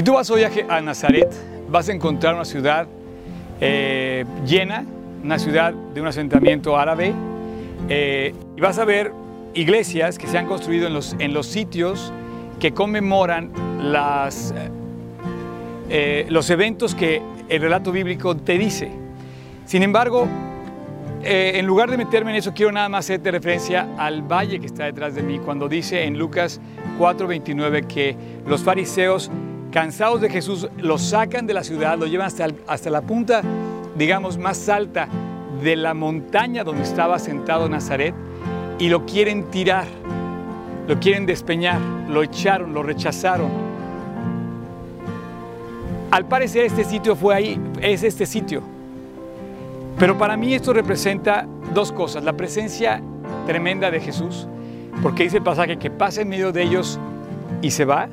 Si tú vas hoy a, Nazaret, vas a encontrar una ciudad eh, llena, una ciudad de un asentamiento árabe, eh, y vas a ver iglesias que se han construido en los, sitios que conmemoran eh, los eventos que el relato bíblico te dice. Sin embargo, en lugar de meterme en eso, quiero nada más hacerte referencia al valle que está detrás de mí, cuando dice en Lucas 4:29 que los fariseos cansados de Jesús, lo sacan de la ciudad, lo llevan hasta, hasta la punta, digamos, más alta de la montaña donde estaba sentado Nazaret y lo quieren tirar, lo quieren despeñar, lo echaron, lo rechazaron. Al parecer este sitio fue ahí, es este sitio. Pero para mí esto representa dos cosas, la presencia tremenda de Jesús, porque dice el pasaje que pasa en medio de ellos y se va,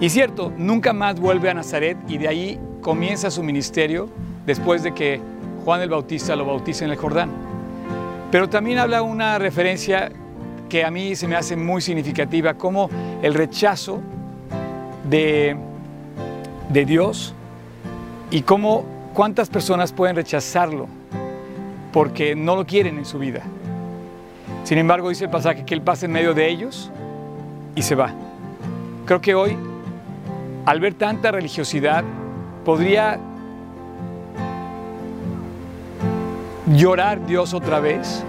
y cierto, nunca más vuelve a Nazaret y de ahí comienza su ministerio después de que Juan el Bautista lo bautiza en el Jordán. Pero también habla una referencia que a mí se me hace muy significativa, como el rechazo de, de Dios y cómo cuántas personas pueden rechazarlo porque no lo quieren en su vida. Sin embargo, dice el pasaje que Él pasa en medio de ellos y se va. Creo que hoy al ver tanta religiosidad, podría llorar Dios otra vez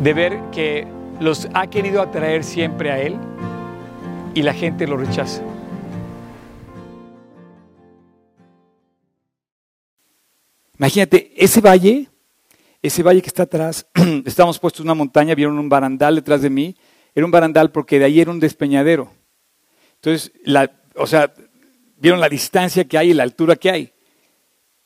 de ver que los ha querido atraer siempre a Él y la gente lo rechaza. Imagínate, ese valle, ese valle que está atrás, estamos puestos en una montaña, vieron un barandal detrás de mí, era un barandal porque de ahí era un despeñadero. Entonces, la, o sea, vieron la distancia que hay y la altura que hay.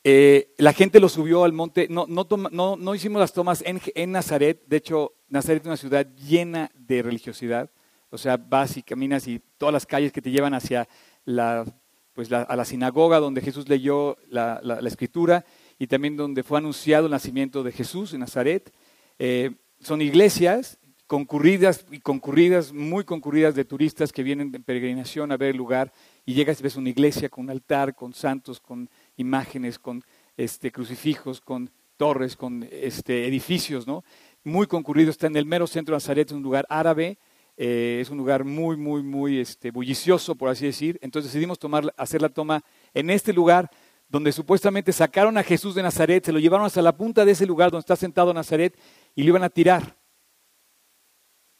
Eh, la gente lo subió al monte, no, no, hicimos las tomas en, Nazaret, de hecho Nazaret es una ciudad llena de religiosidad, o sea, vas y caminas y todas las calles que te llevan hacia la, pues a la sinagoga donde Jesús leyó la, escritura y también donde fue anunciado el nacimiento de Jesús en Nazaret. Eh, son iglesias concurridas y concurridas, muy concurridas de turistas que vienen en peregrinación a ver el lugar y llegas y ves una iglesia con un altar, con santos, con imágenes, con este, crucifijos, con torres, con este, edificios, ¿no? Muy concurrido, está en el mero centro de Nazaret, es un lugar árabe, eh, es un lugar muy, muy, muy este, bullicioso, por así decir. Entonces decidimos tomar, hacer la toma en este lugar donde supuestamente sacaron a Jesús de Nazaret, se lo llevaron hasta la punta de ese lugar donde está sentado Nazaret y lo iban a tirar.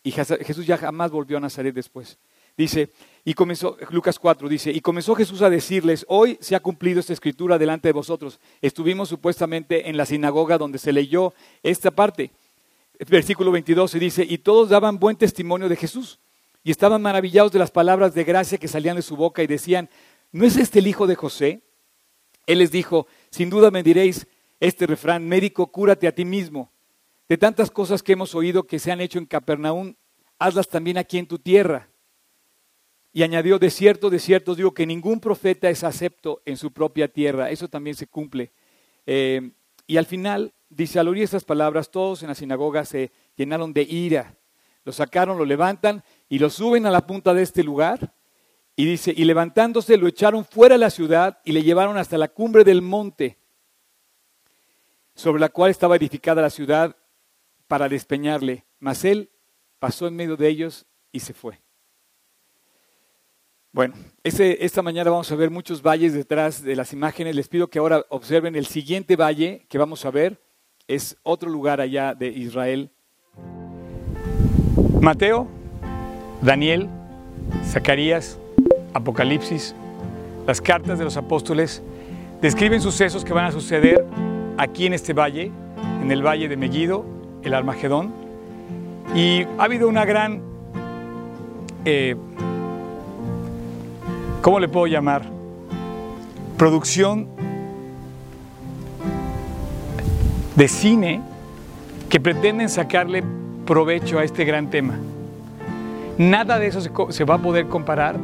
Y Jesús ya jamás volvió a Nazaret después. Dice, y comenzó, Lucas 4 dice, y comenzó Jesús a decirles, hoy se ha cumplido esta escritura delante de vosotros. Estuvimos supuestamente en la sinagoga donde se leyó esta parte. Versículo 22 se dice, y todos daban buen testimonio de Jesús y estaban maravillados de las palabras de gracia que salían de su boca y decían, ¿no es este el hijo de José? Él les dijo, sin duda me diréis este refrán, médico, cúrate a ti mismo. De tantas cosas que hemos oído que se han hecho en Capernaum, hazlas también aquí en tu tierra. Y añadió, de cierto, de cierto, digo que ningún profeta es acepto en su propia tierra. Eso también se cumple. Eh, y al final, dice, al oír estas palabras, todos en la sinagoga se llenaron de ira. Lo sacaron, lo levantan y lo suben a la punta de este lugar. Y dice, y levantándose lo echaron fuera de la ciudad y le llevaron hasta la cumbre del monte, sobre la cual estaba edificada la ciudad para despeñarle, mas él pasó en medio de ellos y se fue. Bueno, esta mañana vamos a ver muchos valles detrás de las imágenes. Les pido que ahora observen el siguiente valle que vamos a ver. Es otro lugar allá de Israel. Mateo, Daniel, Zacarías, Apocalipsis, las cartas de los apóstoles describen sucesos que van a suceder aquí en este valle, en el valle de Megiddo, el Armagedón. Y ha habido una gran, eh, ¿cómo le puedo llamar? Producción de cine que pretenden sacarle provecho a este gran tema. Nada de eso se, va a poder comparar,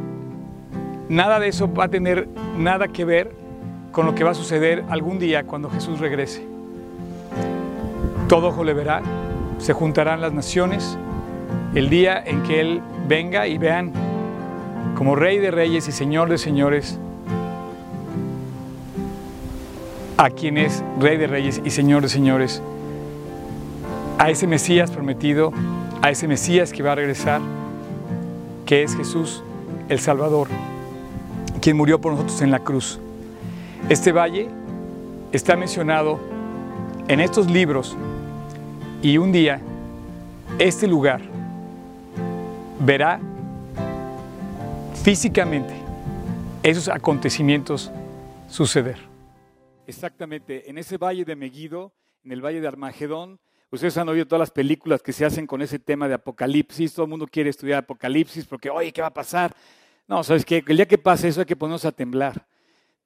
nada de eso va a tener nada que ver con lo que va a suceder algún día cuando Jesús regrese. Todo ojo le verá, se juntarán las naciones el día en que Él venga y vean como Rey de Reyes y Señor de Señores a quien es Rey de Reyes y Señor de Señores, a ese Mesías prometido, a ese Mesías que va a regresar, que es Jesús el Salvador, quien murió por nosotros en la cruz. Este valle está mencionado en estos libros y un día este lugar verá físicamente esos acontecimientos suceder. Exactamente, en ese valle de Megiddo, en el valle de Armagedón, ustedes han oído todas las películas que se hacen con ese tema de Apocalipsis, todo el mundo quiere estudiar Apocalipsis porque, oye, ¿qué va a pasar? No, ¿sabes qué? El día que pase eso hay que ponernos a temblar.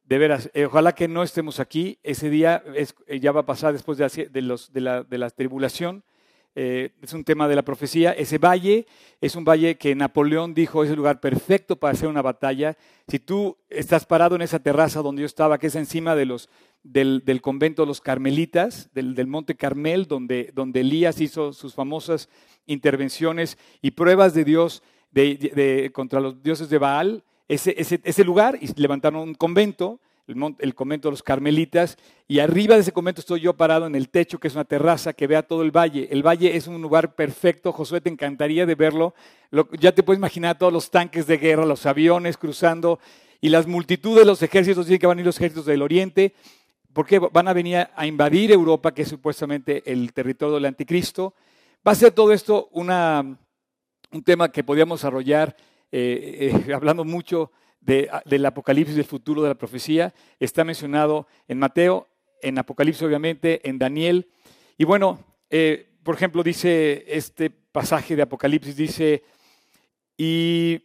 De veras, eh, ojalá que no estemos aquí. Ese día eh, ya va a pasar después de, los, de, la, de la tribulación. Eh, es un tema de la profecía. Ese valle es un valle que Napoleón dijo es el lugar perfecto para hacer una batalla. Si tú estás parado en esa terraza donde yo estaba, que es encima de los, del, convento de los carmelitas, del, monte Carmel, donde, donde, Elías hizo sus famosas intervenciones y pruebas de Dios de, contra los dioses de Baal, ese, ese, lugar, y levantaron un convento el, convento de los carmelitas, y arriba de ese convento estoy yo parado en el techo, que es una terraza que vea todo el valle. El valle es un lugar perfecto, Josué, te encantaría de verlo. ya te puedes imaginar todos los tanques de guerra, los aviones cruzando, y las multitudes de los ejércitos, dicen que van a ir los ejércitos del oriente, porque van a venir a invadir Europa, que es supuestamente el territorio del anticristo. Va a ser todo esto una, un tema que podríamos desarrollar eh, eh, hablando mucho del Apocalipsis del futuro de la profecía. Está mencionado en Mateo, en Apocalipsis obviamente, en Daniel. Y bueno, eh, por ejemplo, dice este pasaje de Apocalipsis, dice, y,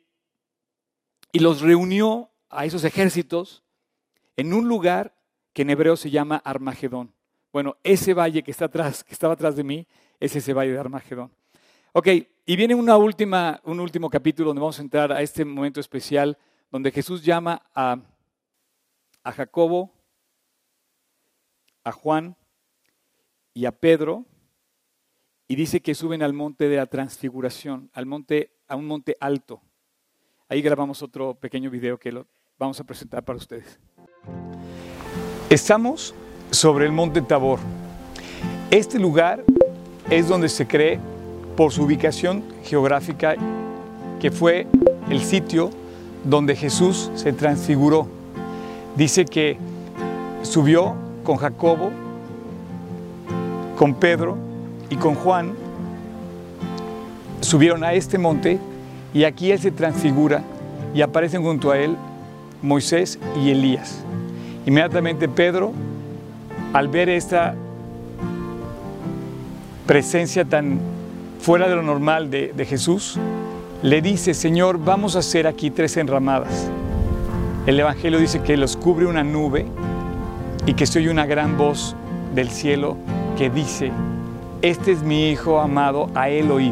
y los reunió a esos ejércitos en un lugar que en hebreo se llama Armagedón. Bueno, ese valle que está atrás, que estaba atrás de mí, es ese valle de Armagedón. Ok, y viene una última, un último capítulo donde vamos a entrar a este momento especial donde Jesús llama a, a Jacobo, a Juan y a Pedro y dice que suben al monte de la transfiguración, al monte, a un monte alto. Ahí grabamos otro pequeño video que lo vamos a presentar para ustedes. Estamos sobre el monte Tabor. Este lugar es donde se cree, por su ubicación geográfica, que fue el sitio donde Jesús se transfiguró. Dice que subió con Jacobo, con Pedro y con Juan, subieron a este monte y aquí Él se transfigura y aparecen junto a Él Moisés y Elías. Inmediatamente Pedro, al ver esta presencia tan fuera de lo normal de, Jesús, le dice, Señor, vamos a hacer aquí tres enramadas. El Evangelio dice que los cubre una nube y que se oye una gran voz del cielo que dice, este es mi Hijo amado, a él oíd.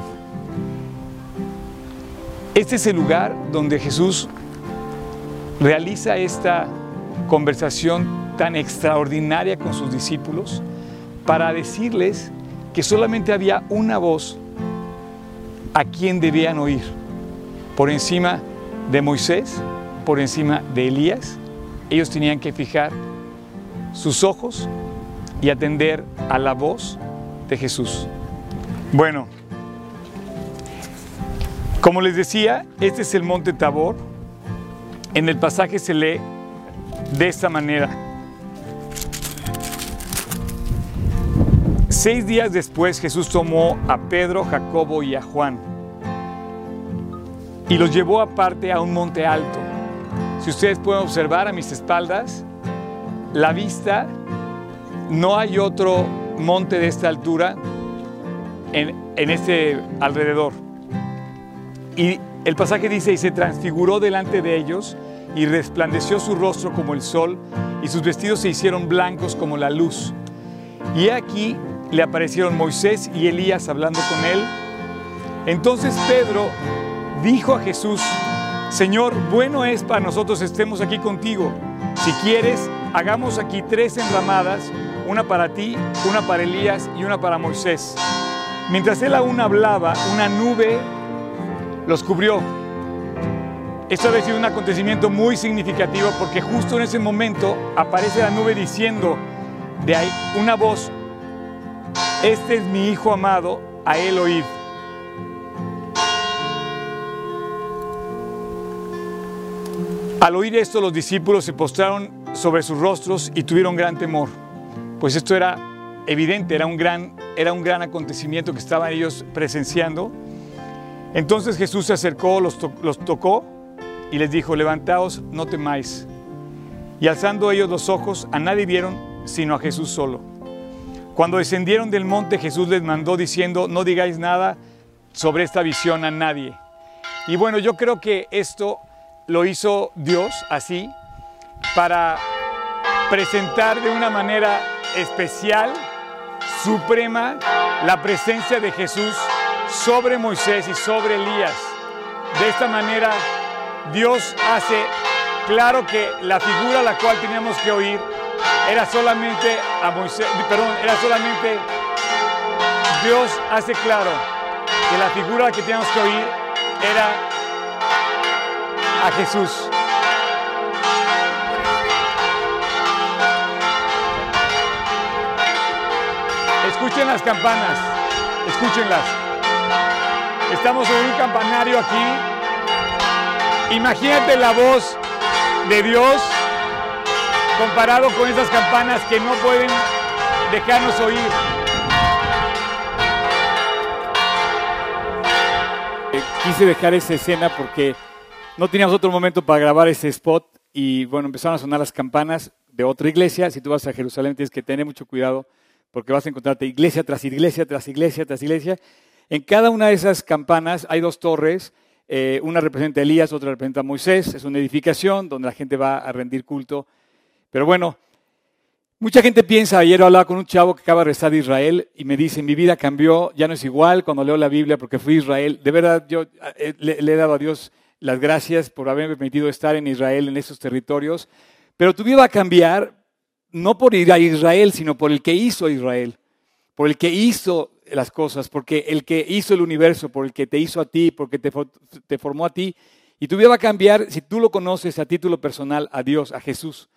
Este es el lugar donde Jesús realiza esta conversación tan extraordinaria con sus discípulos para decirles que solamente había una voz a quien debían oír por encima de Moisés, por encima de Elías. Ellos tenían que fijar sus ojos y atender a la voz de Jesús. Bueno, como les decía, este es el monte Tabor. En el pasaje se lee de esta manera. Seis días después Jesús tomó a Pedro, Jacobo y a Juan y los llevó aparte a un monte alto. Si ustedes pueden observar a mis espaldas, la vista, no hay otro monte de esta altura en, en este alrededor. Y el pasaje dice, y se transfiguró delante de ellos, y resplandeció su rostro como el sol, y sus vestidos se hicieron blancos como la luz. Y aquí le aparecieron Moisés y Elías hablando con él. Entonces Pedro dijo a Jesús, Señor, bueno es para nosotros estemos aquí contigo. Si quieres, hagamos aquí tres enramadas, una para ti, una para Elías y una para Moisés. Mientras él aún hablaba, una nube los cubrió. Esto había sido un acontecimiento muy significativo porque justo en ese momento aparece la nube diciendo, de ahí una voz, este es mi Hijo amado, a él oíd. Al oír esto, los discípulos se postraron sobre sus rostros y tuvieron gran temor, pues esto era evidente, era un gran, era un gran acontecimiento que estaban ellos presenciando. Entonces Jesús se acercó, los, los tocó y les dijo, levantaos, no temáis. Y alzando ellos los ojos, a nadie vieron sino a Jesús solo. Cuando descendieron del monte, Jesús les mandó diciendo, no digáis nada sobre esta visión a nadie. Y bueno, yo creo que esto lo hizo Dios así para presentar de una manera especial, suprema, la presencia de Jesús sobre Moisés y sobre Elías. De esta manera, Dios hace claro que la figura a la cual teníamos que oír era solamente a Moisés, perdón, era solamente Dios hace claro que la figura que teníamos que oír era a Jesús. Escuchen las campanas, escúchenlas. Estamos en un campanario aquí. Imagínate la voz de Dios comparado con esas campanas que no pueden dejarnos oír. Eh, quise dejar esa escena porque no teníamos otro momento para grabar ese spot y bueno, empezaron a sonar las campanas de otra iglesia. Si tú vas a Jerusalén tienes que tener mucho cuidado porque vas a encontrarte iglesia tras iglesia, tras iglesia, tras iglesia. En cada una de esas campanas hay dos torres, eh, una representa a Elías, otra representa a Moisés. Es una edificación donde la gente va a rendir culto. Pero bueno, mucha gente piensa, ayer hablaba con un chavo que acaba de regresar de Israel y me dice, mi vida cambió, ya no es igual cuando leo la Biblia porque fui a Israel. De verdad, yo eh, le, he dado a Dios las gracias por haberme permitido estar en Israel, en esos territorios. Pero tu vida a cambiar no por ir a Israel, sino por el que hizo Israel, por el que hizo las cosas, porque el que hizo el universo, por el que te hizo a ti, porque te, te formó a ti. Y tu vida a cambiar si tú lo conoces a título personal, a Dios, a Jesús.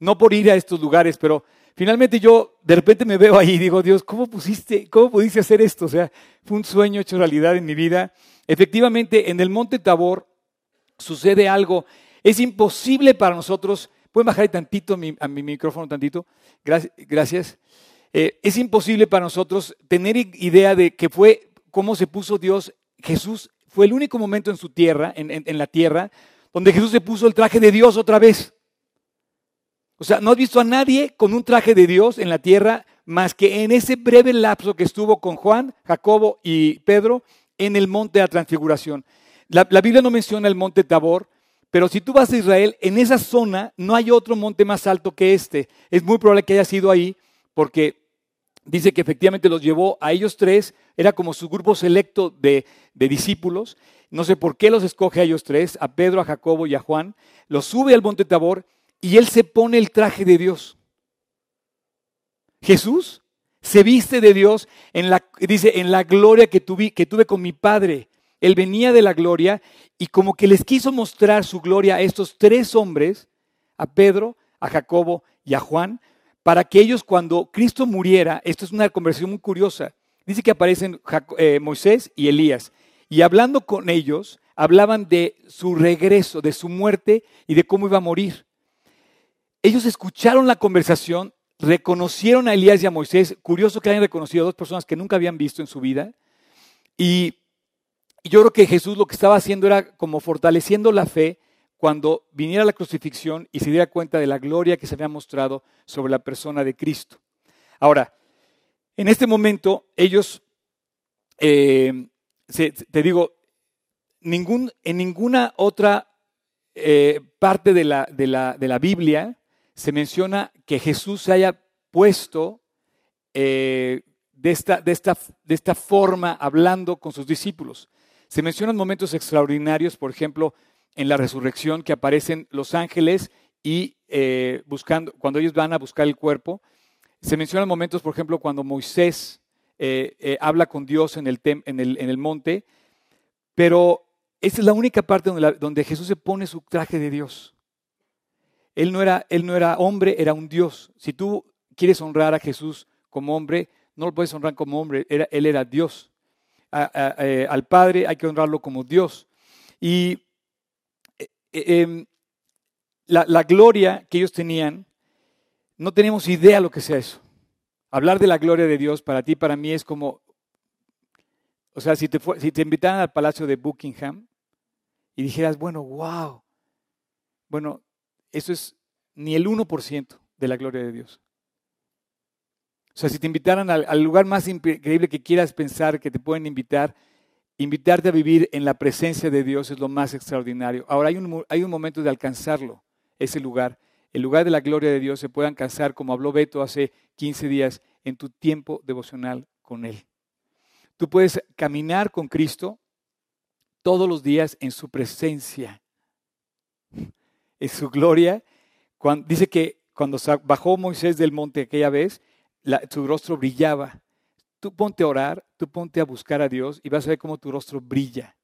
No por ir a estos lugares, pero finalmente yo de repente me veo ahí y digo, Dios, ¿cómo pusiste, cómo pudiste hacer esto? O sea, fue un sueño hecho realidad en mi vida. Efectivamente, en el monte Tabor sucede algo. Es imposible para nosotros ¿Pueden bajar tantito a mi, micrófono, tantito? Gracias. Eh, es imposible para nosotros tener idea de que fue cómo se puso Dios. Jesús fue el único momento en su tierra, en, la tierra, donde Jesús se puso el traje de Dios otra vez. O sea, no has visto a nadie con un traje de Dios en la tierra más que en ese breve lapso que estuvo con Juan, Jacobo y Pedro en el monte de la transfiguración. La, Biblia no menciona el monte Tabor, pero si tú vas a Israel, en esa zona no hay otro monte más alto que este. Es muy probable que haya sido ahí porque dice que efectivamente los llevó a ellos tres, era como su grupo selecto de, discípulos. No sé por qué los escoge a ellos tres, a Pedro, a Jacobo y a Juan. Los sube al monte Tabor y él se pone el traje de Dios. Jesús se viste de Dios en la, dice, en la gloria que tuve, que tuve con mi Padre. Él venía de la gloria y como que les quiso mostrar su gloria a estos tres hombres, a Pedro, a Jacobo y a Juan, para que ellos cuando Cristo muriera, esto es una conversación muy curiosa, dice que aparecen eh, Moisés y Elías, y hablando con ellos, hablaban de su regreso, de su muerte y de cómo iba a morir. Ellos escucharon la conversación, reconocieron a Elías y a Moisés, curioso que hayan reconocido a dos personas que nunca habían visto en su vida, y yo creo que Jesús lo que estaba haciendo era como fortaleciendo la fe cuando viniera la crucifixión y se diera cuenta de la gloria que se había mostrado sobre la persona de Cristo. Ahora, en este momento ellos, eh, te digo, en ninguna otra eh, parte de la, Biblia se menciona que Jesús se haya puesto eh, de, esta, de, esta, de esta forma hablando con sus discípulos. Se mencionan momentos extraordinarios, por ejemplo, en la resurrección que aparecen los ángeles y eh, buscando, cuando ellos van a buscar el cuerpo. Se mencionan momentos, por ejemplo, cuando Moisés eh, habla con Dios en el, en, el, en el, monte, pero esa es la única parte donde, donde, Jesús se pone su traje de Dios. Él no, era, él no era hombre, era un Dios. Si tú quieres honrar a Jesús como hombre, no lo puedes honrar como hombre, él era Dios. Eh, al Padre hay que honrarlo como Dios. Y eh, em, la, la gloria que ellos tenían, no tenemos idea lo que sea eso. Hablar de la gloria de Dios para ti, para mí es como, o sea, si te, si te invitaran al palacio de Buckingham y dijeras, bueno, wow, bueno, eso es ni el 1% de la gloria de Dios. O sea, si te invitaran al, lugar más increíble que quieras pensar que te pueden invitar, invitarte a vivir en la presencia de Dios es lo más extraordinario. Ahora hay un, hay un momento de alcanzarlo, ese lugar. El lugar de la gloria de Dios se puede alcanzar, como habló Beto hace 15 días, en tu tiempo devocional con Él. Tú puedes caminar con Cristo todos los días en su presencia, en su gloria. dice que cuando bajó Moisés del monte aquella vez, su rostro brillaba. Tú ponte a orar, tú ponte a buscar a Dios y vas a ver cómo tu rostro brilla.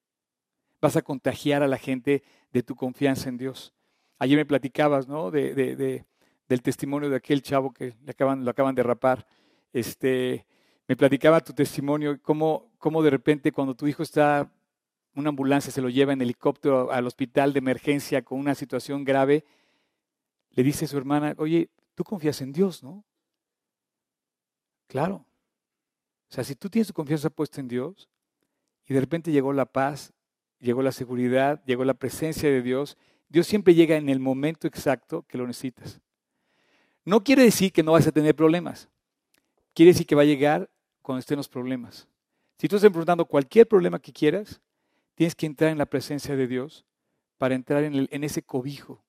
Vas a contagiar a la gente de tu confianza en Dios. Ayer me platicabas, ¿no? De, del testimonio de aquel chavo que le acaban, lo acaban de rapar. Este, me platicaba tu testimonio, cómo, cómo de repente cuando tu hijo está, una ambulancia se lo lleva en helicóptero al hospital de emergencia con una situación grave, le dice a su hermana, oye, tú confías en Dios, ¿no? Claro. O sea, si tú tienes tu confianza puesta en Dios y de repente llegó la paz, llegó la seguridad, llegó la presencia de Dios, Dios siempre llega en el momento exacto que lo necesitas. No quiere decir que no vas a tener problemas. Quiere decir que va a llegar cuando estén los problemas. Si tú estás enfrentando cualquier problema que quieras, tienes que entrar en la presencia de Dios para entrar en, ese cobijo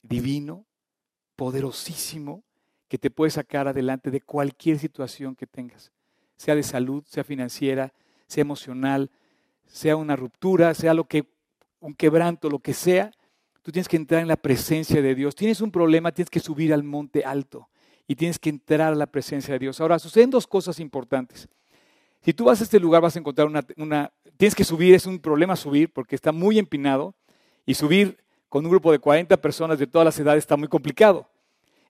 divino, poderosísimo, que te puede sacar adelante de cualquier situación que tengas, sea de salud, sea financiera, sea emocional, sea una ruptura, sea lo que un quebranto, lo que sea, tú tienes que entrar en la presencia de Dios. Tienes un problema, tienes que subir al monte alto y tienes que entrar a la presencia de Dios. Ahora, suceden dos cosas importantes. Si tú vas a este lugar vas a encontrar una, tienes que subir, es un problema subir porque está muy empinado y subir con un grupo de 40 personas de todas las edades está muy complicado.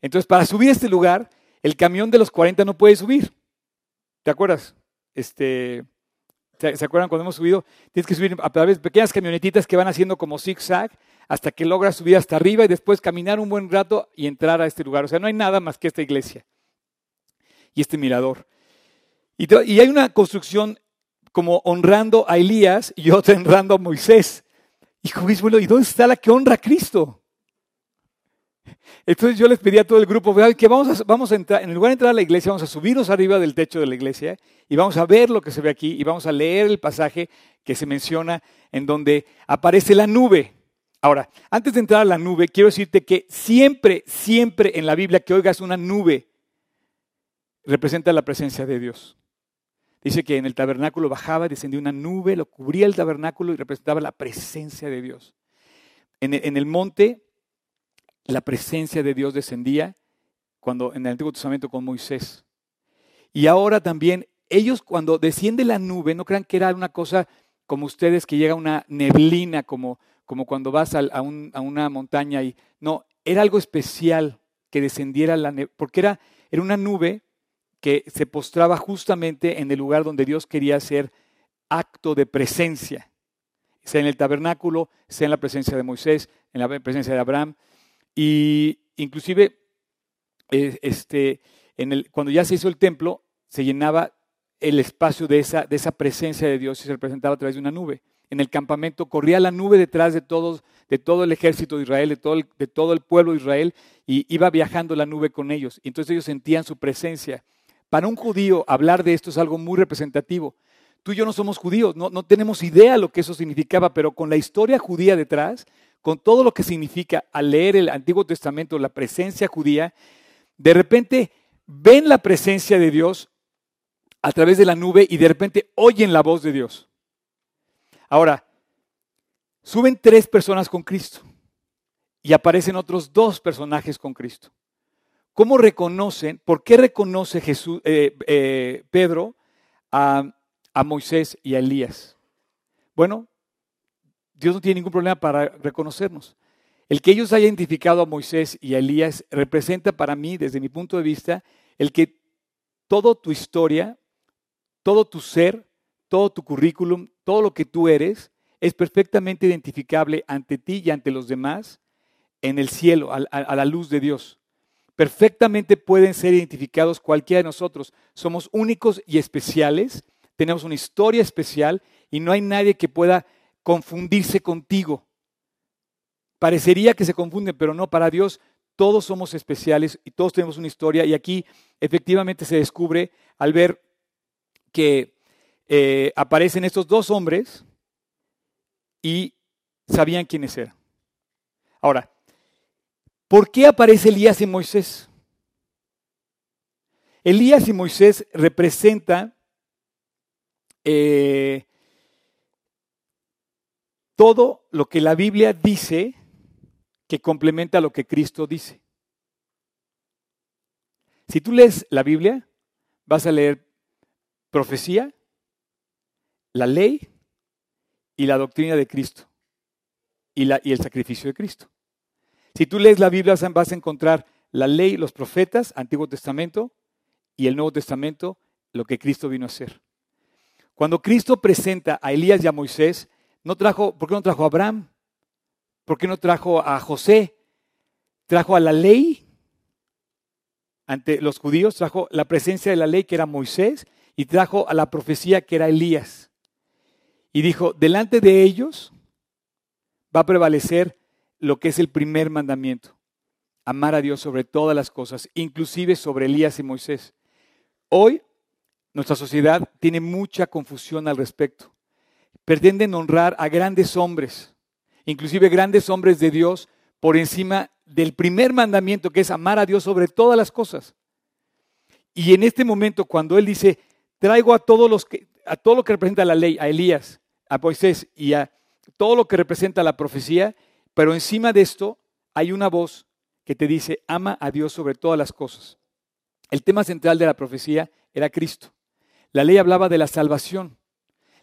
Entonces, para subir a este lugar, el camión de los 40 no puede subir. ¿Te acuerdas? Este, ¿Se acuerdan cuando hemos subido? Tienes que subir a través de pequeñas camionetitas que van haciendo como zigzag hasta que logras subir hasta arriba y después caminar un buen rato y entrar a este lugar. O sea, no hay nada más que esta iglesia y este mirador. Y, hay una construcción como honrando a Elías y otra honrando a Moisés. Y ¿y dónde está la que honra a Cristo? Entonces yo les pedí a todo el grupo que vamos a, vamos a entrar, en lugar de entrar a la iglesia, vamos a subirnos arriba del techo de la iglesia y vamos a ver lo que se ve aquí y vamos a leer el pasaje que se menciona en donde aparece la nube. Ahora, antes de entrar a la nube, quiero decirte que siempre, siempre en la Biblia que oigas una nube representa la presencia de Dios. Dice que en el tabernáculo bajaba, descendía una nube, lo cubría el tabernáculo y representaba la presencia de Dios. en el monte la presencia de Dios descendía cuando en el Antiguo Testamento con Moisés. Y ahora también ellos cuando desciende la nube, no crean que era una cosa como ustedes que llega una neblina, como, como cuando vas a, a, una montaña y no, era algo especial que descendiera la nube, porque era, era una nube que se postraba justamente en el lugar donde Dios quería hacer acto de presencia, sea en el tabernáculo, sea en la presencia de Moisés, en la presencia de Abraham. Y inclusive, eh, este, en el, cuando ya se hizo el templo, se llenaba el espacio de esa, de esa presencia de Dios y se representaba a través de una nube. En el campamento corría la nube detrás de, todos, de todo el ejército de Israel, de todo, el, de todo el pueblo de Israel, y iba viajando la nube con ellos. Y entonces ellos sentían su presencia. Para un judío hablar de esto es algo muy representativo. Tú y yo no somos judíos, no, tenemos idea lo que eso significaba, pero con la historia judía detrás, con todo lo que significa al leer el Antiguo Testamento, la presencia judía, de repente ven la presencia de Dios a través de la nube y de repente oyen la voz de Dios. Ahora, suben tres personas con Cristo y aparecen otros dos personajes con Cristo. ¿Cómo reconocen, por qué reconoce Jesús, eh, eh, Pedro a, a Moisés y a Elías? Bueno, Dios no tiene ningún problema para reconocernos. El que ellos hayan identificado a Moisés y a Elías representa para mí, desde mi punto de vista, el que toda tu historia, todo tu ser, todo tu currículum, todo lo que tú eres, es perfectamente identificable ante ti y ante los demás en el cielo, a, la luz de Dios. Perfectamente pueden ser identificados cualquiera de nosotros. Somos únicos y especiales, tenemos una historia especial y no hay nadie que pueda confundirse contigo. Parecería que se confunden, pero no, para Dios todos somos especiales y todos tenemos una historia y aquí efectivamente se descubre al ver que eh, aparecen estos dos hombres y sabían quiénes eran. Ahora, ¿por qué aparece Elías y Moisés? Elías y Moisés representan eh, todo lo que la Biblia dice que complementa lo que Cristo dice. Si tú lees la Biblia, vas a leer profecía, la ley y la doctrina de Cristo y, el sacrificio de Cristo. Si tú lees la Biblia vas a encontrar la ley, los profetas, Antiguo Testamento y el Nuevo Testamento, lo que Cristo vino a hacer. Cuando Cristo presenta a Elías y a Moisés, no trajo, ¿por qué no trajo a Abraham? ¿Por qué no trajo a José? Trajo a la ley ante los judíos, trajo la presencia de la ley que era Moisés y trajo a la profecía que era Elías. Y dijo, delante de ellos va a prevalecer lo que es el primer mandamiento, amar a Dios sobre todas las cosas, inclusive sobre Elías y Moisés. Hoy nuestra sociedad tiene mucha confusión al respecto. Pretenden honrar a grandes hombres, inclusive grandes hombres de Dios, por encima del primer mandamiento que es amar a Dios sobre todas las cosas. Y en este momento, cuando Él dice, traigo a todos los que, a todo lo que representa la ley, a Elías, a Moisés y a todo lo que representa la profecía, pero encima de esto hay una voz que te dice, ama a Dios sobre todas las cosas. El tema central de la profecía era Cristo. La ley hablaba de la salvación.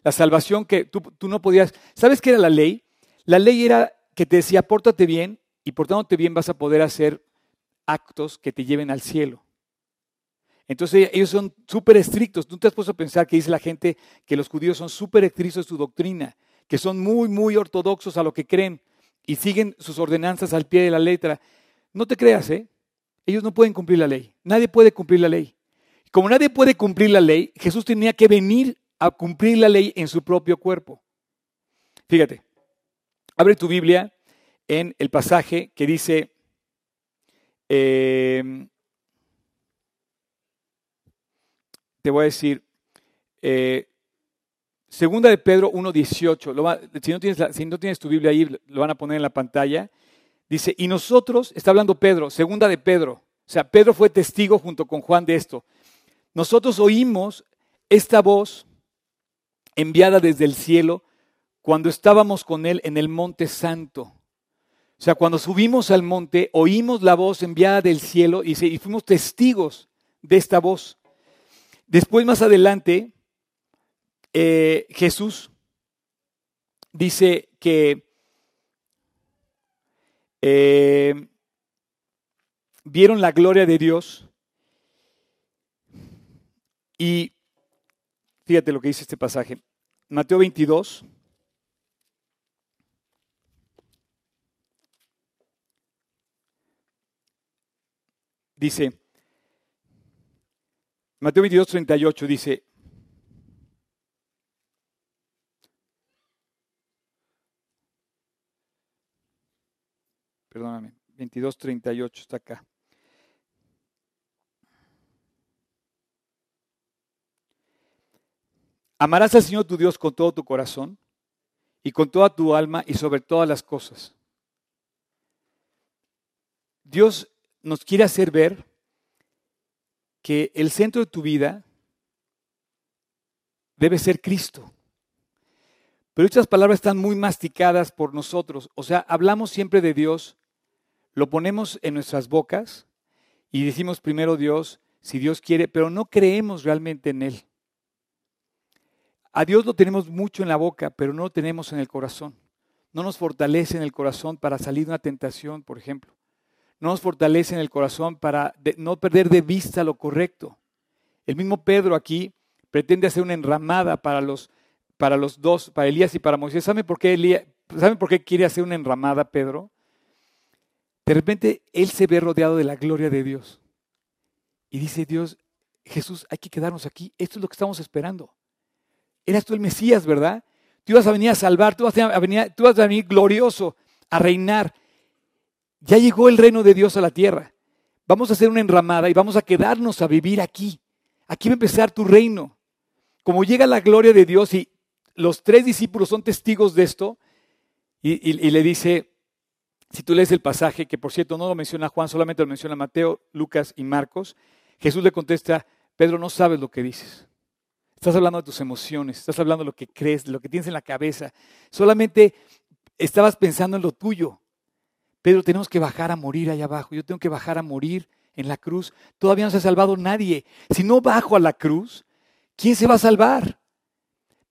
La salvación que tú, tú no podías... ¿Sabes qué era la ley? La ley era que te decía, pórtate bien y portándote bien vas a poder hacer actos que te lleven al cielo. Entonces ellos son súper estrictos. Tú te has puesto a pensar que dice la gente que los judíos son súper estrictos en su doctrina, que son muy, muy ortodoxos a lo que creen y siguen sus ordenanzas al pie de la letra. No te creas, ¿eh? Ellos no pueden cumplir la ley. Nadie puede cumplir la ley. Como nadie puede cumplir la ley, Jesús tenía que venir a cumplir la ley en su propio cuerpo. Fíjate, abre tu Biblia en el pasaje que dice, eh, te voy a decir, eh, segunda de Pedro 1.18, si, no tienes si no tienes tu Biblia ahí, lo van a poner en la pantalla, dice, y nosotros, está hablando Pedro, segunda de Pedro, o sea, Pedro fue testigo junto con Juan de esto, nosotros oímos esta voz enviada desde el cielo cuando estábamos con él en el monte santo. O sea, cuando subimos al monte, oímos la voz enviada del cielo y, y fuimos testigos de esta voz. Después, más adelante, eh, Jesús dice que eh, vieron la gloria de Dios y fíjate lo que dice este pasaje. Mateo 22. Dice, Mateo 22, 38 dice, perdóname, 22, 38 está acá. Amarás al Señor tu Dios con todo tu corazón y con toda tu alma y sobre todas las cosas. Dios nos quiere hacer ver que el centro de tu vida debe ser Cristo. Pero estas palabras están muy masticadas por nosotros. O sea, hablamos siempre de Dios, lo ponemos en nuestras bocas y decimos primero Dios, si Dios quiere, pero no creemos realmente en Él. A Dios lo tenemos mucho en la boca, pero no lo tenemos en el corazón. no nos fortalece en el corazón para salir de una tentación, por ejemplo. No nos fortalece en el corazón para no perder de vista lo correcto. El mismo Pedro aquí pretende hacer una enramada para los, para los dos, para Elías y para Moisés. ¿Saben por qué ¿saben por qué quiere hacer una enramada Pedro? De repente él se ve rodeado de la gloria de Dios. Y dice Dios, Jesús, hay que quedarnos aquí. Esto es lo que estamos esperando. Eras tú el Mesías, ¿verdad? Tú ibas a venir a salvar, tú vas a venir, tú vas a venir glorioso a reinar. Ya llegó el reino de Dios a la tierra. Vamos a hacer una enramada y vamos a quedarnos a vivir aquí. Aquí va a empezar tu reino. Como llega la gloria de Dios y los tres discípulos son testigos de esto, y, y le dice, si tú lees el pasaje, que por cierto no lo menciona Juan, solamente lo menciona Mateo, Lucas y Marcos, Jesús le contesta, Pedro, no sabes lo que dices. Estás hablando de tus emociones, estás hablando de lo que crees, de lo que tienes en la cabeza. Solamente estabas pensando en lo tuyo. Pedro, tenemos que bajar a morir allá abajo. Yo tengo que bajar a morir en la cruz. Todavía no se ha salvado nadie. Si no bajo a la cruz, ¿quién se va a salvar?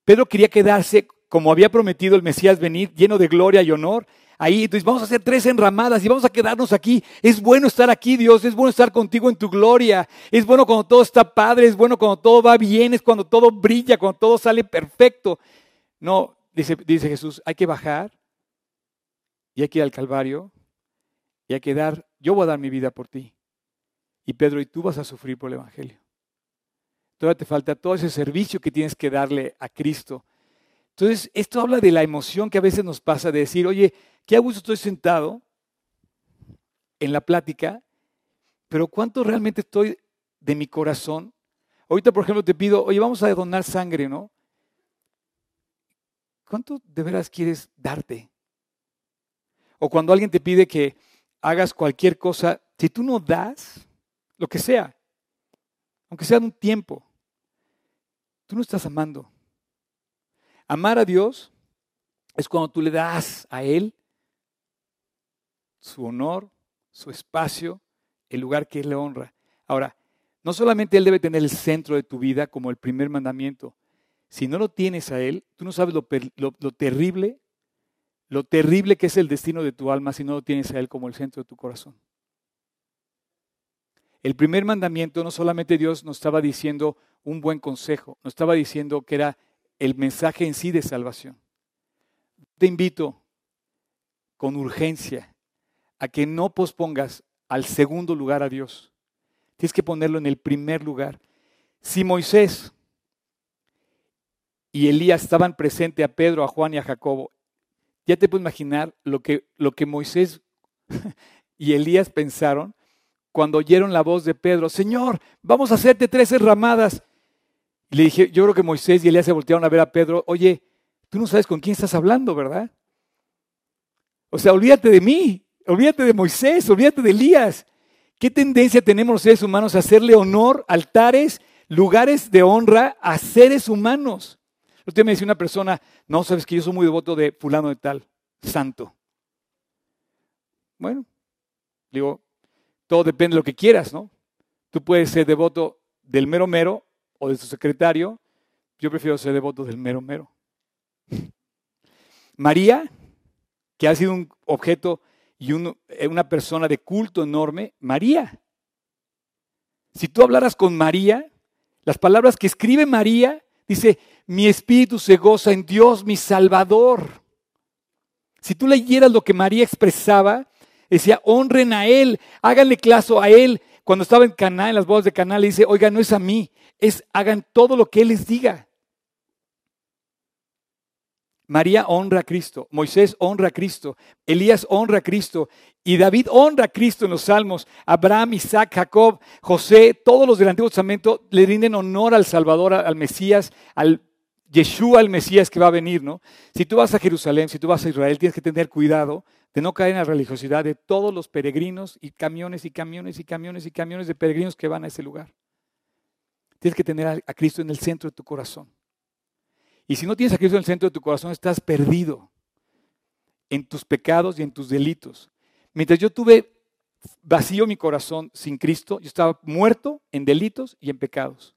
Pedro quería quedarse como había prometido el Mesías venir, lleno de gloria y honor, ahí. Entonces vamos a hacer tres enramadas y vamos a quedarnos aquí. Es bueno estar aquí, Dios. Es bueno estar contigo en tu gloria. Es bueno cuando todo está padre. Es bueno cuando todo va bien. Es cuando todo brilla, cuando todo sale perfecto. No, dice, Jesús, hay que bajar y hay que ir al Calvario y hay que dar, yo voy a dar mi vida por ti. Y Pedro, y tú vas a sufrir por el Evangelio. Todavía te falta todo ese servicio que tienes que darle a Cristo. Entonces, esto habla de la emoción que a veces nos pasa de decir, oye, qué a gusto estoy sentado en la plática, pero cuánto realmente estoy de mi corazón. Ahorita, por ejemplo, te pido, oye, vamos a donar sangre, ¿no? ¿Cuánto de veras quieres darte? O cuando alguien te pide que hagas cualquier cosa, si tú no das, lo que sea, aunque sea de un tiempo, tú no estás amando. Amar a Dios es cuando tú le das a Él su honor, su espacio, el lugar que Él le honra. Ahora, no solamente Él debe tener el centro de tu vida como el primer mandamiento, si no lo tienes a Él, tú no sabes lo, terrible, lo terrible que es el destino de tu alma si no lo tienes a Él como el centro de tu corazón. El primer mandamiento no solamente Dios nos estaba diciendo un buen consejo, nos estaba diciendo que era el mensaje en sí de salvación. Te invito con urgencia a que no pospongas al segundo lugar a Dios. Tienes que ponerlo en el primer lugar. Si Moisés y Elías estaban presentes a Pedro, a Juan y a Jacobo, ya te puedes imaginar lo que, lo que Moisés y Elías pensaron cuando oyeron la voz de Pedro, Señor, vamos a hacerte tres ramadas. Y le dije, yo creo que Moisés y Elías se voltearon a ver a Pedro, oye, tú no sabes con quién estás hablando, ¿verdad? O sea, olvídate de mí, olvídate de Moisés, olvídate de Elías. ¿Qué tendencia tenemos los seres humanos a hacerle honor, altares, lugares de honra a seres humanos? Usted me dice una persona, no, sabes que yo soy muy devoto de fulano de tal, santo. Bueno, digo, todo depende de lo que quieras, ¿no? Tú puedes ser devoto del mero mero o de su secretario. Yo prefiero ser devoto del mero mero. María, que ha sido un objeto y eh, una persona de culto enorme, María. Si tú hablaras con María, las palabras que escribe María, dice, mi espíritu se goza en Dios, mi Salvador. Si tú leyeras lo que María expresaba, decía, honren a Él, háganle caso a Él. Cuando estaba en Caná, en las bodas de Caná, le dice, oiga, no es a mí, es hagan todo lo que Él les diga. María honra a Cristo, Moisés honra a Cristo, Elías honra a Cristo y David honra a Cristo en los salmos. Abraham, Isaac, Jacob, José, todos los del Antiguo Testamento le rinden honor al Salvador, al Mesías, al Yeshua, al Mesías que va a venir, ¿no? Si tú vas a Jerusalén, si tú vas a Israel, tienes que tener cuidado de no caer en la religiosidad de todos los peregrinos y camiones y camiones y camiones y camiones de peregrinos que van a ese lugar. Tienes que tener a Cristo en el centro de tu corazón. Y si no tienes a Cristo en el centro de tu corazón, estás perdido en tus pecados y en tus delitos. Mientras yo tuve vacío mi corazón sin Cristo, yo estaba muerto en delitos y en pecados.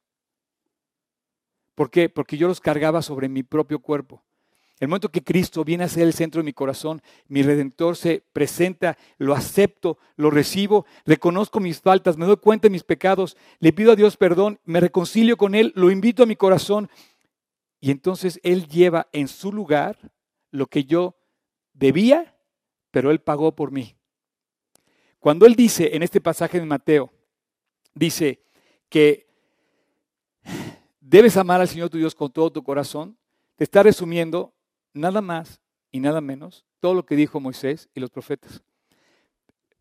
¿Por qué? Porque yo los cargaba sobre mi propio cuerpo. El momento que Cristo viene a ser el centro de mi corazón, mi redentor se presenta, lo acepto, lo recibo, reconozco mis faltas, me doy cuenta de mis pecados, le pido a Dios perdón, me reconcilio con Él, lo invito a mi corazón y entonces Él lleva en su lugar lo que yo debía, pero Él pagó por mí. Cuando Él dice en este pasaje de Mateo, dice que debes amar al Señor tu Dios con todo tu corazón, te está resumiendo nada más y nada menos todo lo que dijo Moisés y los profetas.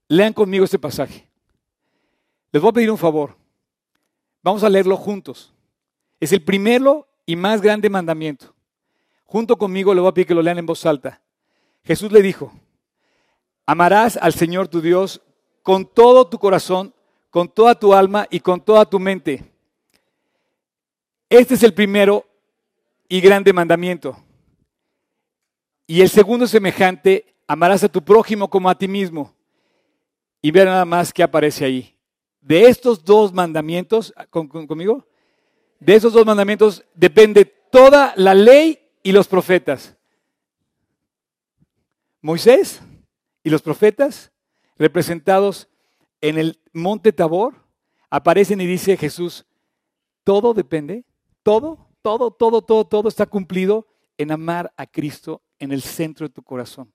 Lean conmigo este pasaje. Les voy a pedir un favor. Vamos a leerlo juntos. Es el primero y más grande mandamiento. Junto conmigo le voy a pedir que lo lean en voz alta. Jesús le dijo, amarás al Señor tu Dios con todo tu corazón, con toda tu alma y con toda tu mente. Este es el primero y grande mandamiento. Y el segundo semejante, amarás a tu prójimo como a ti mismo. Y ver nada más que aparece ahí. De estos dos mandamientos, conmigo, de esos dos mandamientos depende toda la ley y los profetas. Moisés y los profetas, representados en el monte Tabor, aparecen y dice Jesús, todo depende, todo, todo, todo, todo, todo está cumplido en amar a Cristo en el centro de tu corazón.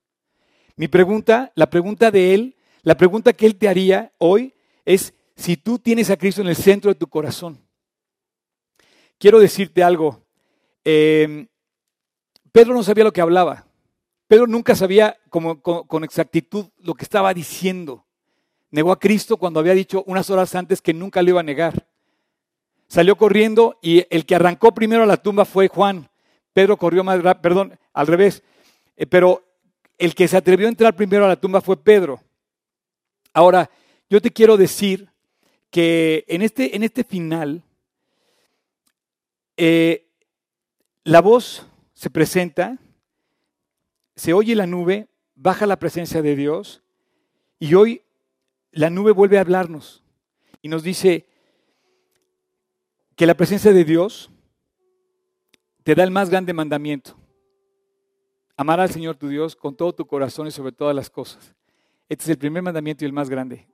Mi pregunta, la pregunta de Él, la pregunta que Él te haría hoy es si tú tienes a Cristo en el centro de tu corazón. Quiero decirte algo. Em, Pedro no sabía lo que hablaba. Pedro nunca sabía con, con exactitud lo que estaba diciendo. Negó a Cristo cuando había dicho unas horas antes que nunca le iba a negar. Salió corriendo y el que arrancó primero a la tumba fue Juan. Pedro corrió más rápido, perdón, al revés. Eh, pero el que se atrevió a entrar primero a la tumba fue Pedro. Ahora, yo te quiero decir que en este, en este final, eh, la voz se presenta, se oye la nube, baja la presencia de Dios y hoy la nube vuelve a hablarnos y nos dice que la presencia de Dios te da el más grande mandamiento. Amar al Señor tu Dios con todo tu corazón y sobre todas las cosas. Este es el primer mandamiento y el más grande.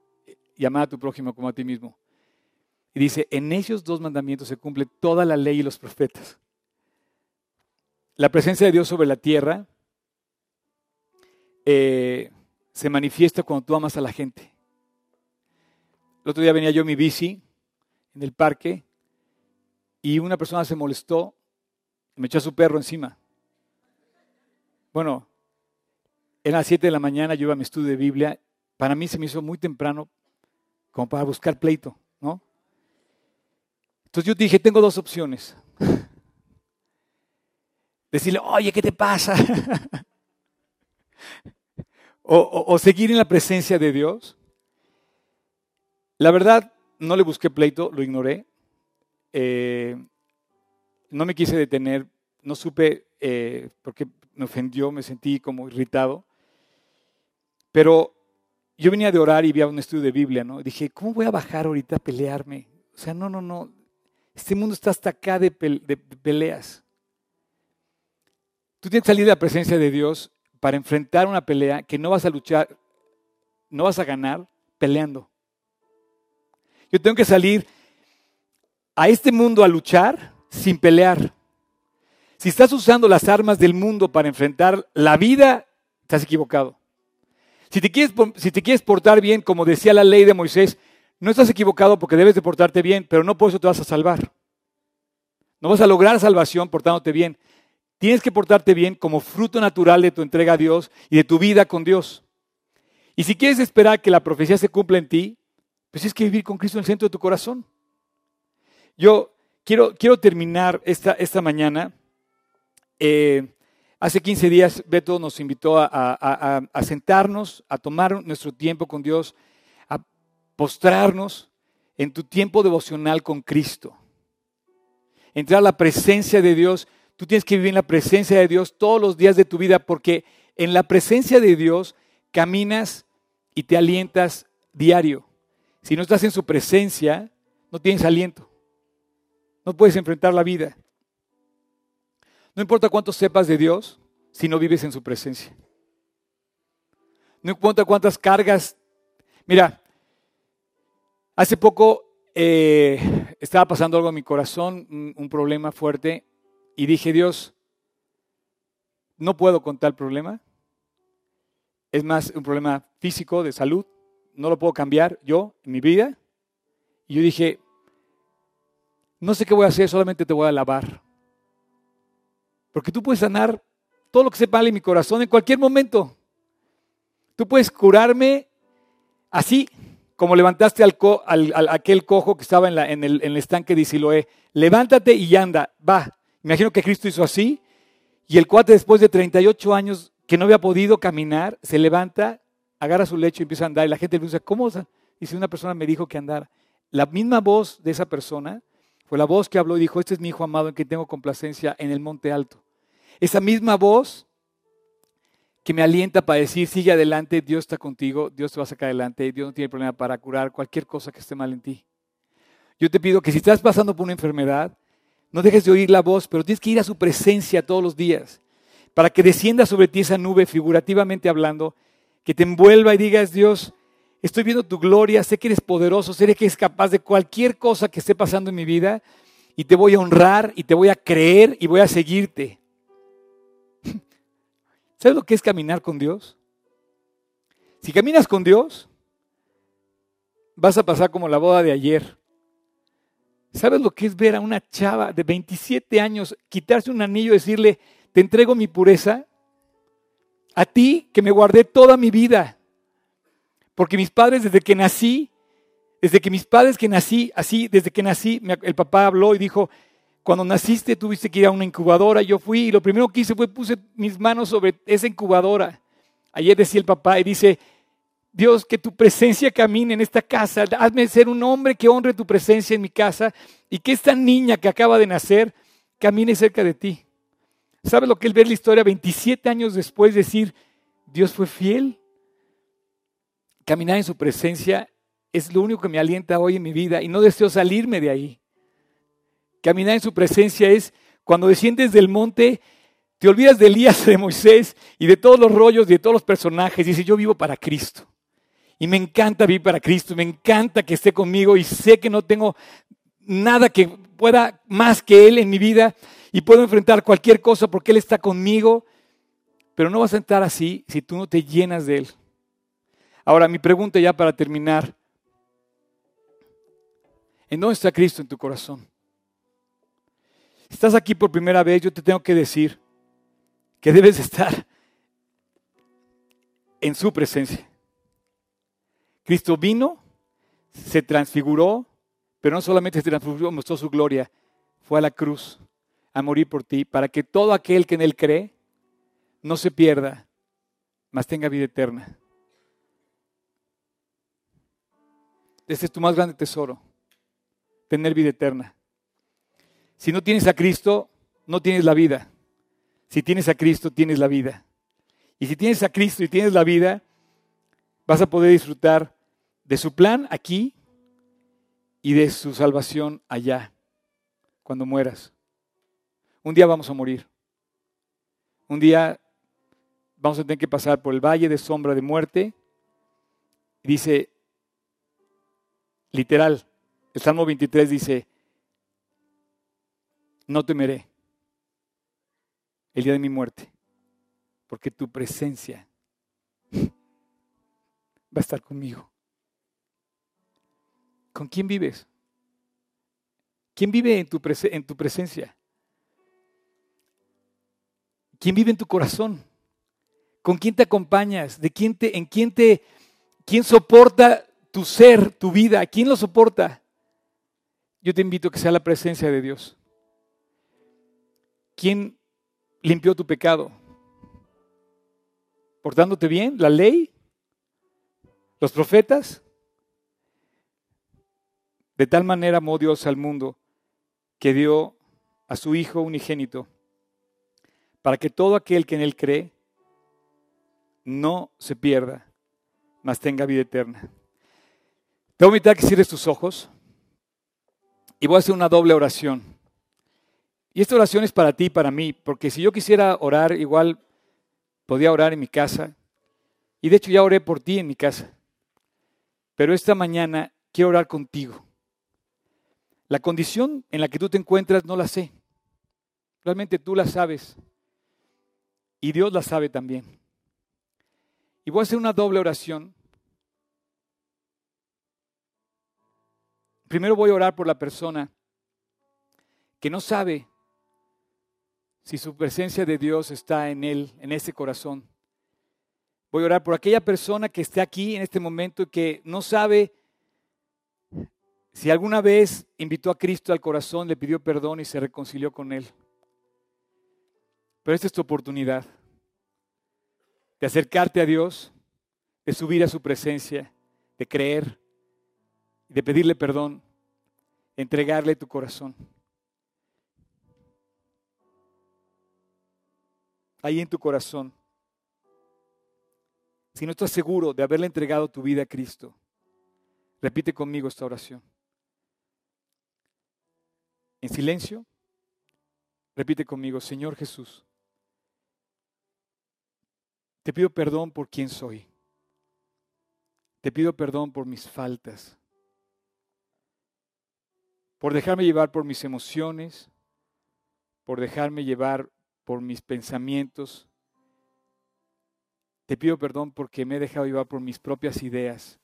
Y amar a tu prójimo como a ti mismo. Y dice, en esos dos mandamientos se cumple toda la ley y los profetas. La presencia de Dios sobre la tierra eh, se manifiesta cuando tú amas a la gente. El otro día venía yo en mi bici en el parque y una persona se molestó y me echó a su perro encima. Bueno, eran las 7 de la mañana, yo iba a mi estudio de Biblia. Para mí se me hizo muy temprano como para buscar pleito, ¿no? Entonces yo dije, tengo dos opciones. Decirle, oye, ¿qué te pasa? o, seguir en la presencia de Dios. La verdad, no le busqué pleito, lo ignoré. Eh, no me quise detener, no supe eh, por qué me ofendió, me sentí como irritado. Pero yo venía de orar y había un estudio de Biblia, ¿no? dije, ¿cómo voy a bajar ahorita a pelearme? O sea, no, no, no. Este mundo está hasta acá de peleas. Tú tienes que salir de la presencia de Dios para enfrentar una pelea que no vas a luchar, no vas a ganar peleando. Yo tengo que salir a este mundo a luchar sin pelear. Si estás usando las armas del mundo para enfrentar la vida, estás equivocado. Si te, quieres, si te quieres portar bien, como decía la ley de Moisés, no estás equivocado porque debes de portarte bien, pero no por eso te vas a salvar. No vas a lograr salvación portándote bien. Tienes que portarte bien como fruto natural de tu entrega a Dios y de tu vida con Dios. Y si quieres esperar que la profecía se cumpla en ti, pues es que vivir con Cristo en el centro de tu corazón. Yo quiero, quiero terminar esta, esta mañana eh, hace 15 días Beto nos invitó a, sentarnos, a tomar nuestro tiempo con Dios, a postrarnos en tu tiempo devocional con Cristo. Entrar a la presencia de Dios. Tú tienes que vivir en la presencia de Dios todos los días de tu vida porque en la presencia de Dios caminas y te alientas diario. Si no estás en su presencia, no tienes aliento. No puedes enfrentar la vida. No importa cuánto sepas de Dios, si no vives en su presencia. No importa cuántas cargas. Mira, hace poco eh, estaba pasando algo en mi corazón, un, problema fuerte, y dije, Dios, no puedo con tal problema. Es más un problema físico, de salud. No lo puedo cambiar yo en mi vida. Y yo dije, no sé qué voy a hacer, solamente te voy a alabar. Porque tú puedes sanar todo lo que se en mi corazón en cualquier momento. Tú puedes curarme así, como levantaste al, aquel cojo que estaba en, el, en el estanque de Siloé. Levántate y anda, va. Imagino que Cristo hizo así. Y el cuate después de 38 años que no había podido caminar, se levanta, agarra su lecho y empieza a andar. Y la gente le dice, ¿cómo? Dice, una persona me dijo que andara. La misma voz de esa persona fue la voz que habló y dijo, este es mi hijo amado en quien tengo complacencia en el monte alto. Esa misma voz que me alienta para decir, sigue adelante, Dios está contigo, Dios te va a sacar adelante, Dios no tiene problema para curar cualquier cosa que esté mal en ti. Yo te pido que si estás pasando por una enfermedad, no dejes de oír la voz, pero tienes que ir a su presencia todos los días, para que descienda sobre ti esa nube, figurativamente hablando, que te envuelva y digas, Dios, estoy viendo tu gloria, sé que eres poderoso, sé que eres capaz de cualquier cosa que esté pasando en mi vida, y te voy a honrar y te voy a creer y voy a seguirte. ¿Sabes lo que es caminar con Dios? Si caminas con Dios, vas a pasar como la boda de ayer. ¿Sabes lo que es ver a una chava de 27 años quitarse un anillo y decirle, te entrego mi pureza? A ti que me guardé toda mi vida. Porque mis padres desde que nací, desde que mis padres que nací, así, desde que nací, el papá habló y dijo, cuando naciste tuviste que ir a una incubadora, yo fui y lo primero que hice fue puse mis manos sobre esa incubadora. Ayer decía el papá y dice, Dios, que tu presencia camine en esta casa. Hazme ser un hombre que honre tu presencia en mi casa y que esta niña que acaba de nacer camine cerca de ti. ¿Sabes lo que es ver la historia 27 años después? Decir, Dios fue fiel. Caminar en su presencia es lo único que me alienta hoy en mi vida y no deseo salirme de ahí. Caminar en su presencia es cuando desciendes del monte, te olvidas de Elías, de Moisés y de todos los rollos y de todos los personajes. Dice, yo vivo para Cristo. Y me encanta vivir para Cristo, me encanta que esté conmigo y sé que no tengo nada que pueda más que Él en mi vida y puedo enfrentar cualquier cosa porque Él está conmigo. Pero no vas a estar así si tú no te llenas de Él. Ahora, mi pregunta ya para terminar. ¿En dónde está Cristo en tu corazón? Estás aquí por primera vez, yo te tengo que decir que debes estar en su presencia. Cristo vino, se transfiguró, pero no solamente se transfiguró, mostró su gloria, fue a la cruz a morir por ti, para que todo aquel que en Él cree no se pierda, mas tenga vida eterna. Este es tu más grande tesoro, tener vida eterna. Si no tienes a Cristo, no tienes la vida. Si tienes a Cristo, tienes la vida. Y si tienes a Cristo y tienes la vida, vas a poder disfrutar de su plan aquí y de su salvación allá, cuando mueras. Un día vamos a morir. Un día vamos a tener que pasar por el valle de sombra de muerte. Dice, literal, el Salmo 23 dice, no temeré el día de mi muerte, porque tu presencia va a estar conmigo. ¿Con quién vives? ¿Quién vive en tu, en tu presencia? ¿Quién vive en tu corazón? ¿Con quién te acompañas? ¿De quién te, en quién te, quién soporta tu ser, tu vida? ¿Quién lo soporta? Yo te invito a que sea la presencia de Dios. ¿Quién limpió tu pecado? ¿Portándote bien? ¿La ley? ¿Los profetas? De tal manera amó Dios al mundo que dio a su Hijo unigénito, para que todo aquel que en Él cree no se pierda, mas tenga vida eterna. Te voy a invitar que cierres tus ojos y voy a hacer una doble oración. Y esta oración es para ti y para mí, porque si yo quisiera orar, igual podía orar en mi casa. Y de hecho ya oré por ti en mi casa. Pero esta mañana quiero orar contigo. La condición en la que tú te encuentras no la sé. Realmente tú la sabes. Y Dios la sabe también. Y voy a hacer una doble oración. Primero voy a orar por la persona que no sabe si su presencia de Dios está en él, en ese corazón. Voy a orar por aquella persona que esté aquí en este momento y que no sabe si alguna vez invitó a Cristo al corazón, le pidió perdón y se reconcilió con Él. Pero esta es tu oportunidad de acercarte a Dios, de subir a su presencia, de creer, de pedirle perdón, entregarle tu corazón. ahí en tu corazón, si no estás seguro de haberle entregado tu vida a Cristo, repite conmigo esta oración. En silencio, repite conmigo, Señor Jesús, te pido perdón por quien soy. Te pido perdón por mis faltas, por dejarme llevar por mis emociones, por dejarme llevar por mis pensamientos. Te pido perdón porque me he dejado llevar por mis propias ideas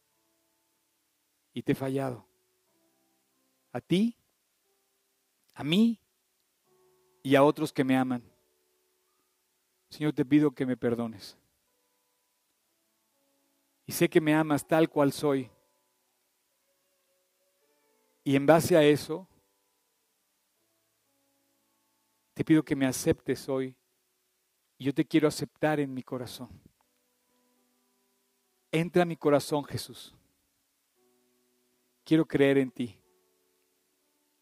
y te he fallado. A ti, a mí y a otros que me aman. Señor, te pido que me perdones. Y sé que me amas tal cual soy. Y en base a eso, te pido que me aceptes hoy y yo te quiero aceptar en mi corazón. Entra a mi corazón, Jesús. Quiero creer en ti.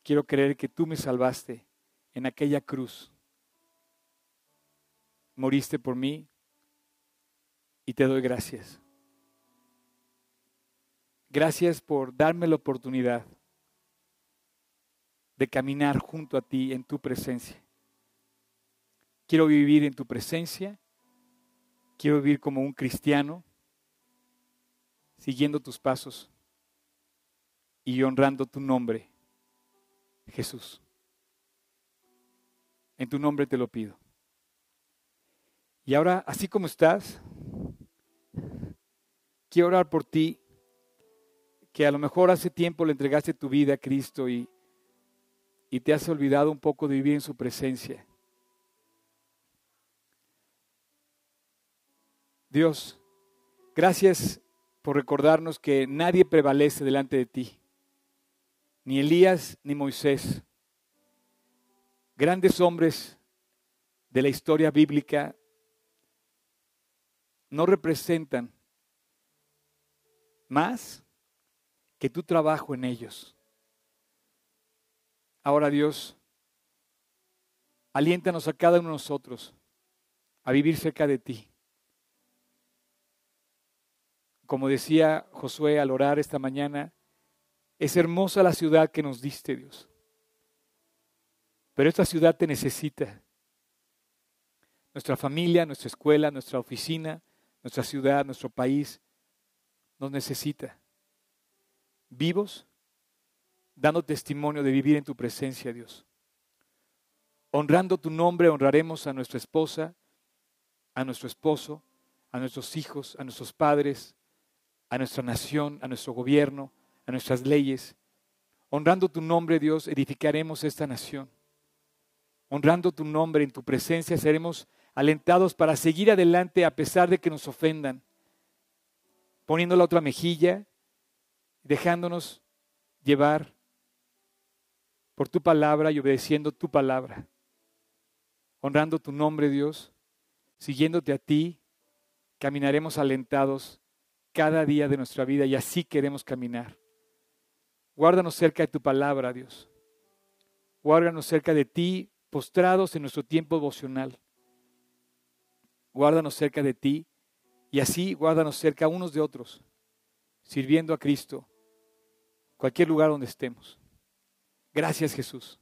Quiero creer que tú me salvaste en aquella cruz. Moriste por mí y te doy gracias. Gracias por darme la oportunidad de caminar junto a ti en tu presencia. Quiero vivir en tu presencia. Quiero vivir como un cristiano, siguiendo tus pasos y honrando tu nombre, Jesús. En tu nombre te lo pido. Y ahora, así como estás, quiero orar por ti, que a lo mejor hace tiempo le entregaste tu vida a Cristo y, y te has olvidado un poco de vivir en su presencia. Dios, gracias por recordarnos que nadie prevalece delante de ti, ni Elías ni Moisés. Grandes hombres de la historia bíblica no representan más que tu trabajo en ellos. Ahora Dios, aliéntanos a cada uno de nosotros a vivir cerca de ti como decía Josué al orar esta mañana, es hermosa la ciudad que nos diste, Dios. Pero esta ciudad te necesita. Nuestra familia, nuestra escuela, nuestra oficina, nuestra ciudad, nuestro país, nos necesita. Vivos, dando testimonio de vivir en tu presencia, Dios. Honrando tu nombre, honraremos a nuestra esposa, a nuestro esposo, a nuestros hijos, a nuestros padres, a nuestra nación, a nuestro gobierno, a nuestras leyes. Honrando tu nombre, Dios, edificaremos esta nación. Honrando tu nombre en tu presencia, seremos alentados para seguir adelante a pesar de que nos ofendan, poniendo la otra mejilla, dejándonos llevar por tu palabra y obedeciendo tu palabra. Honrando tu nombre, Dios, siguiéndote a ti, caminaremos alentados cada día de nuestra vida y así queremos caminar. Guárdanos cerca de tu palabra, Dios. Guárdanos cerca de ti, postrados en nuestro tiempo devocional. Guárdanos cerca de ti y así guárdanos cerca unos de otros, sirviendo a Cristo, cualquier lugar donde estemos. Gracias Jesús.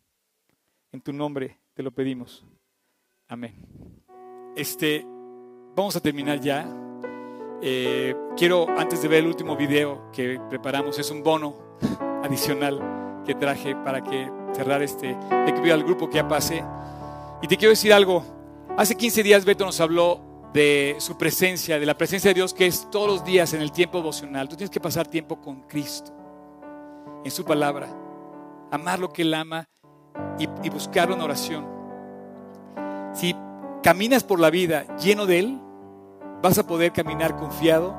En tu nombre te lo pedimos. Amén. Este vamos a terminar ya. Eh, quiero, antes de ver el último video que preparamos, es un bono adicional que traje para que cerrar este, de que al grupo que ya pasé. Y te quiero decir algo. Hace 15 días Beto nos habló de su presencia, de la presencia de Dios que es todos los días en el tiempo devocional. Tú tienes que pasar tiempo con Cristo, en su palabra, amar lo que Él ama y, y buscar una oración. Si caminas por la vida lleno de Él, vas a poder caminar confiado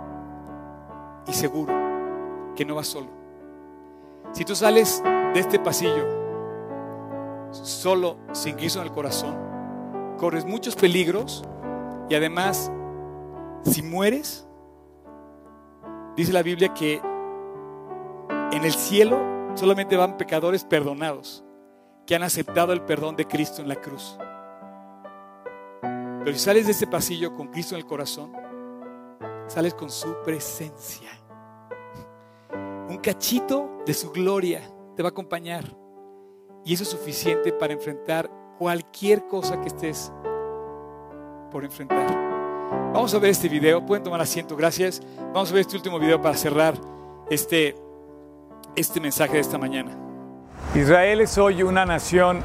y seguro, que no vas solo. Si tú sales de este pasillo solo, sin Cristo en el corazón, corres muchos peligros y además, si mueres, dice la Biblia que en el cielo solamente van pecadores perdonados, que han aceptado el perdón de Cristo en la cruz. Pero si sales de ese pasillo con Cristo en el corazón, sales con su presencia. Un cachito de su gloria te va a acompañar. Y eso es suficiente para enfrentar cualquier cosa que estés por enfrentar. Vamos a ver este video. Pueden tomar asiento, gracias. Vamos a ver este último video para cerrar este, este mensaje de esta mañana. Israel es hoy una nación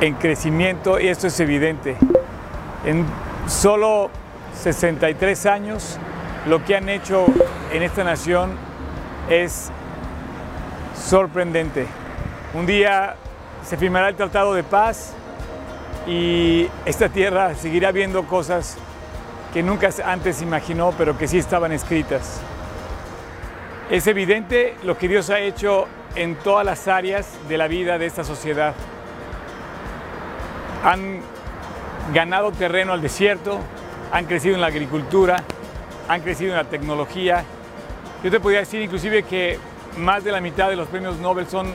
en crecimiento y esto es evidente. En solo 63 años, lo que han hecho en esta nación es sorprendente. Un día se firmará el Tratado de Paz y esta tierra seguirá viendo cosas que nunca antes imaginó, pero que sí estaban escritas. Es evidente lo que Dios ha hecho en todas las áreas de la vida de esta sociedad. Han ganado terreno al desierto, han crecido en la agricultura, han crecido en la tecnología. Yo te podría decir inclusive que más de la mitad de los premios Nobel son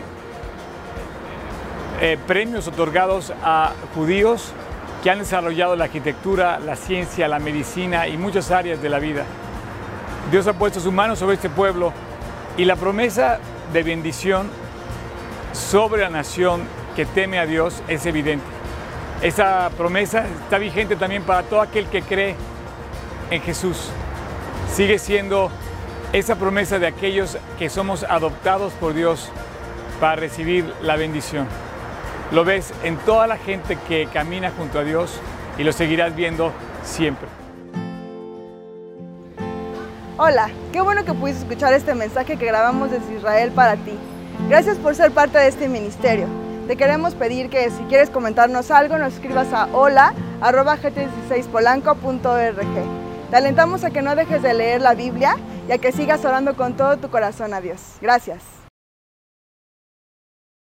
eh, premios otorgados a judíos que han desarrollado la arquitectura, la ciencia, la medicina y muchas áreas de la vida. Dios ha puesto su mano sobre este pueblo y la promesa de bendición sobre la nación que teme a Dios es evidente. Esa promesa está vigente también para todo aquel que cree en Jesús. Sigue siendo esa promesa de aquellos que somos adoptados por Dios para recibir la bendición. Lo ves en toda la gente que camina junto a Dios y lo seguirás viendo siempre. Hola, qué bueno que pudiste escuchar este mensaje que grabamos desde Israel para ti. Gracias por ser parte de este ministerio te queremos pedir que si quieres comentarnos algo, nos escribas a hola.gt16polanco.org. Te alentamos a que no dejes de leer la Biblia y a que sigas orando con todo tu corazón a Dios. Gracias.